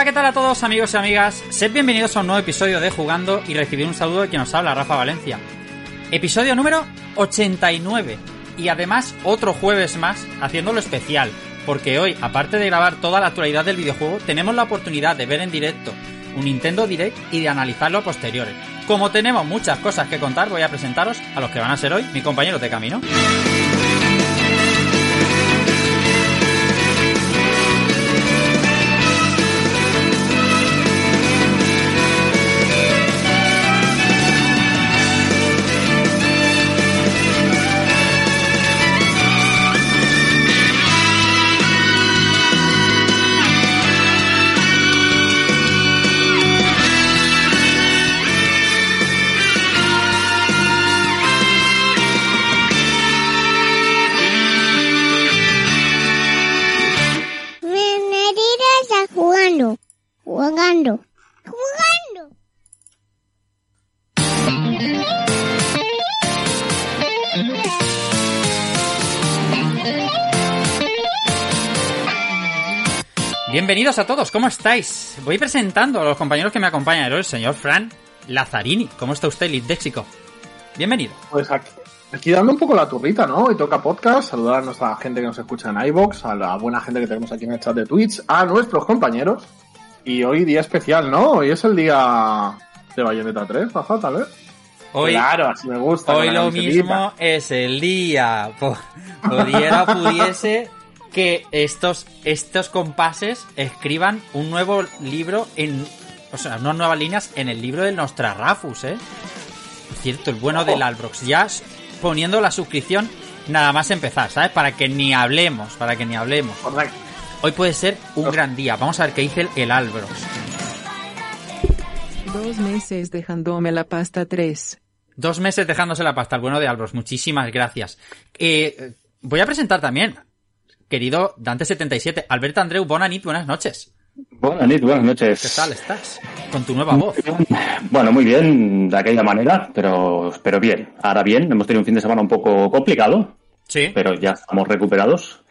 Hola, ¿qué tal a todos amigos y amigas? Sed bienvenidos a un nuevo episodio de Jugando y recibir un saludo de quien nos habla, Rafa Valencia. Episodio número 89 y además otro jueves más haciéndolo especial, porque hoy, aparte de grabar toda la actualidad del videojuego, tenemos la oportunidad de ver en directo un Nintendo Direct y de analizarlo a posteriores. Como tenemos muchas cosas que contar, voy a presentaros a los que van a ser hoy mis compañeros de camino. Jugando. Jugando. Bienvenidos a todos, ¿cómo estáis? Voy presentando a los compañeros que me acompañan. El señor Fran Lazzarini. ¿Cómo está usted, Léxico? Bienvenido. Pues aquí, aquí dando un poco la turrita, ¿no? Hoy toca podcast, saludar a nuestra gente que nos escucha en iBox, a la buena gente que tenemos aquí en el chat de Twitch, a nuestros compañeros. Y hoy día especial, ¿no? Hoy es el día de Bayonetta 3, Rafa, tal vez. Hoy, claro, así me gusta. hoy lo mismo es el día. Pudiera, pudiese que estos, estos compases escriban un nuevo libro en. O sea, unas nuevas líneas en el libro del Nostrarrafus, ¿eh? Por cierto, el bueno del Albrox. Ya poniendo la suscripción nada más empezar, ¿sabes? Para que ni hablemos, para que ni hablemos. Correcto. Hoy puede ser un gran día. Vamos a ver qué dice el, el Albrox. Dos meses dejándome la pasta 3. Dos meses dejándose la pasta, el bueno de Albros. Muchísimas gracias. Eh, voy a presentar también, querido Dante77, Alberto Andreu Bonanit, buenas noches. Buenas noches, buenas noches. ¿Qué tal estás? Con tu nueva voz. Bueno, muy bien, de aquella manera, pero, pero bien. Ahora bien, hemos tenido un fin de semana un poco complicado, Sí. pero ya estamos recuperados.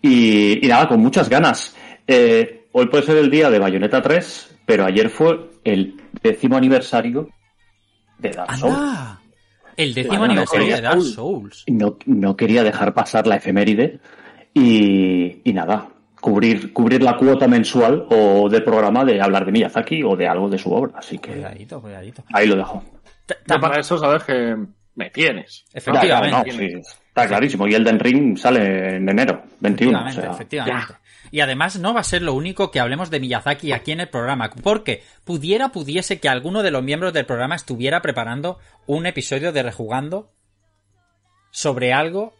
Y, y nada, con muchas ganas. Eh, hoy puede ser el día de Bayonetta 3, pero ayer fue el décimo aniversario de Dark Souls. ¡Anda! El décimo Bueno, no aniversario quería- de Dark Souls. No, no quería dejar pasar la efeméride y, y nada, cubrir, cubrir la cuota mensual o del programa de hablar de Miyazaki o de algo de su obra. Así que Cuidadito, cuidadito. ahí lo dejo. Para eso sabes que me tienes. Efectivamente. Ya, ya, no, sí, está clarísimo. Y Elden Ring sale en enero 21. O Efectivamente, sea, efectivamente. Y además no va a ser lo único que hablemos de Miyazaki aquí en el programa, porque pudiera, pudiese que alguno de los miembros del programa estuviera preparando un episodio de Rejugando sobre algo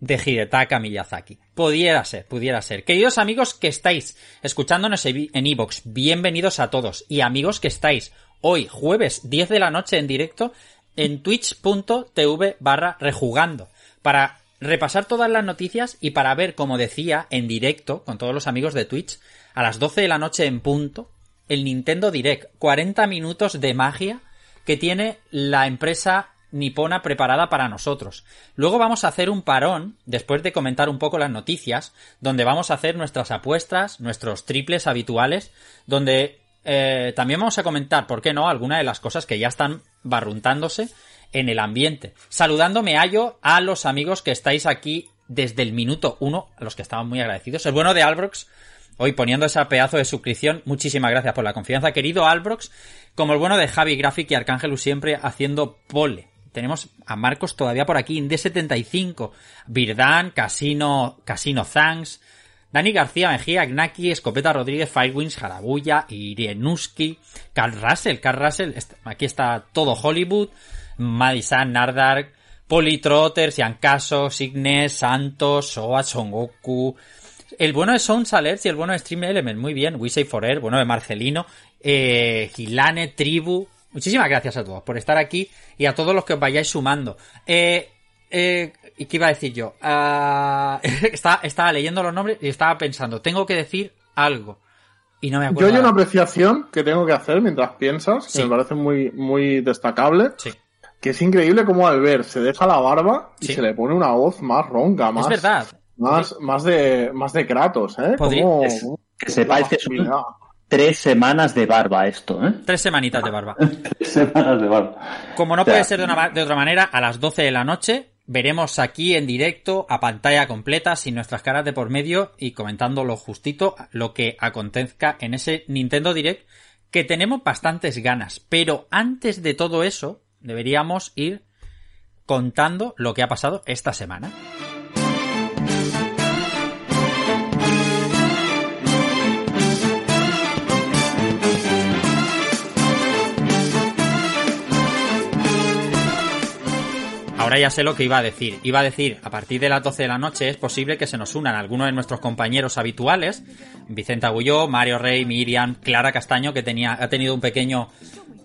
de Hidetaka Miyazaki. Pudiera ser, pudiera ser. Queridos amigos que estáis escuchándonos en Evox, bienvenidos a todos. Y amigos que estáis hoy, jueves 10 de la noche en directo, en twitch.tv barra rejugando. Para repasar todas las noticias y para ver, como decía, en directo, con todos los amigos de Twitch, a las 12 de la noche en punto, el Nintendo Direct. 40 minutos de magia que tiene la empresa nipona preparada para nosotros. Luego vamos a hacer un parón, después de comentar un poco las noticias, donde vamos a hacer nuestras apuestas, nuestros triples habituales, donde eh, también vamos a comentar, ¿por qué no?, algunas de las cosas que ya están barruntándose en el ambiente. Saludando me hallo a los amigos que estáis aquí desde el minuto uno, a los que estaban muy agradecidos. El bueno de Albrox, hoy poniendo ese pedazo de suscripción, muchísimas gracias por la confianza, querido Albrox, como el bueno de Javi Graphic y Arcángelu siempre haciendo pole. Tenemos a Marcos todavía por aquí, D75, Birdan, Casino, Casino Thanks, Dani García Mejía, Gnaki, Escopeta Rodríguez, Firewings, Jarabuya, Irienuski, Carl Russell, Carl Russell, aquí está todo Hollywood, Madison, Nardark, Politrotter, Yankaso, Signes, Santos, Soa, Son Goku, el bueno de Sounds Alerts y el bueno de Stream Element, muy bien, We Say Forever, bueno de Marcelino, eh, Gilane, Tribu, muchísimas gracias a todos por estar aquí y a todos los que os vayáis sumando. Eh, eh, ¿y ¿Qué iba a decir yo? Ah, estaba, estaba leyendo los nombres y estaba pensando, tengo que decir algo. Y no me Yo acuerdo. hay una apreciación que tengo que hacer mientras piensas, que Sí. me parece muy, muy destacable, Sí, que es increíble cómo al ver se deja la barba y Sí. se le pone una voz más ronca, más, es verdad. más, más de, más de Kratos, ¿eh? Podría- Como- es- que sepáis que son-. Tres semanas de barba esto, ¿eh? Tres semanitas de barba. Tres semanas de barba. Como no O sea, puede ser de, una de otra manera, a las 12 de la noche veremos aquí en directo, a pantalla completa, sin nuestras caras de por medio y comentando lo justito, lo que acontezca en ese Nintendo Direct, que tenemos bastantes ganas. Pero antes de todo eso, deberíamos ir contando lo que ha pasado esta semana. Ahora ya sé lo que iba a decir. Iba a decir, a partir de las 12 de la noche es posible que se nos unan algunos de nuestros compañeros habituales, Vicente Agulló, Mario Rey, Miriam, Clara Castaño, que tenía, ha tenido un pequeño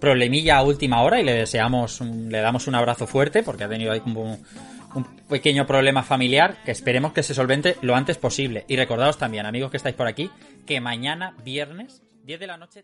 problemilla a última hora y le deseamos, le damos un abrazo fuerte porque ha tenido ahí un, un pequeño problema familiar que esperemos que se solvente lo antes posible. Y recordaos también, amigos que estáis por aquí, que mañana, viernes, 10 de la noche...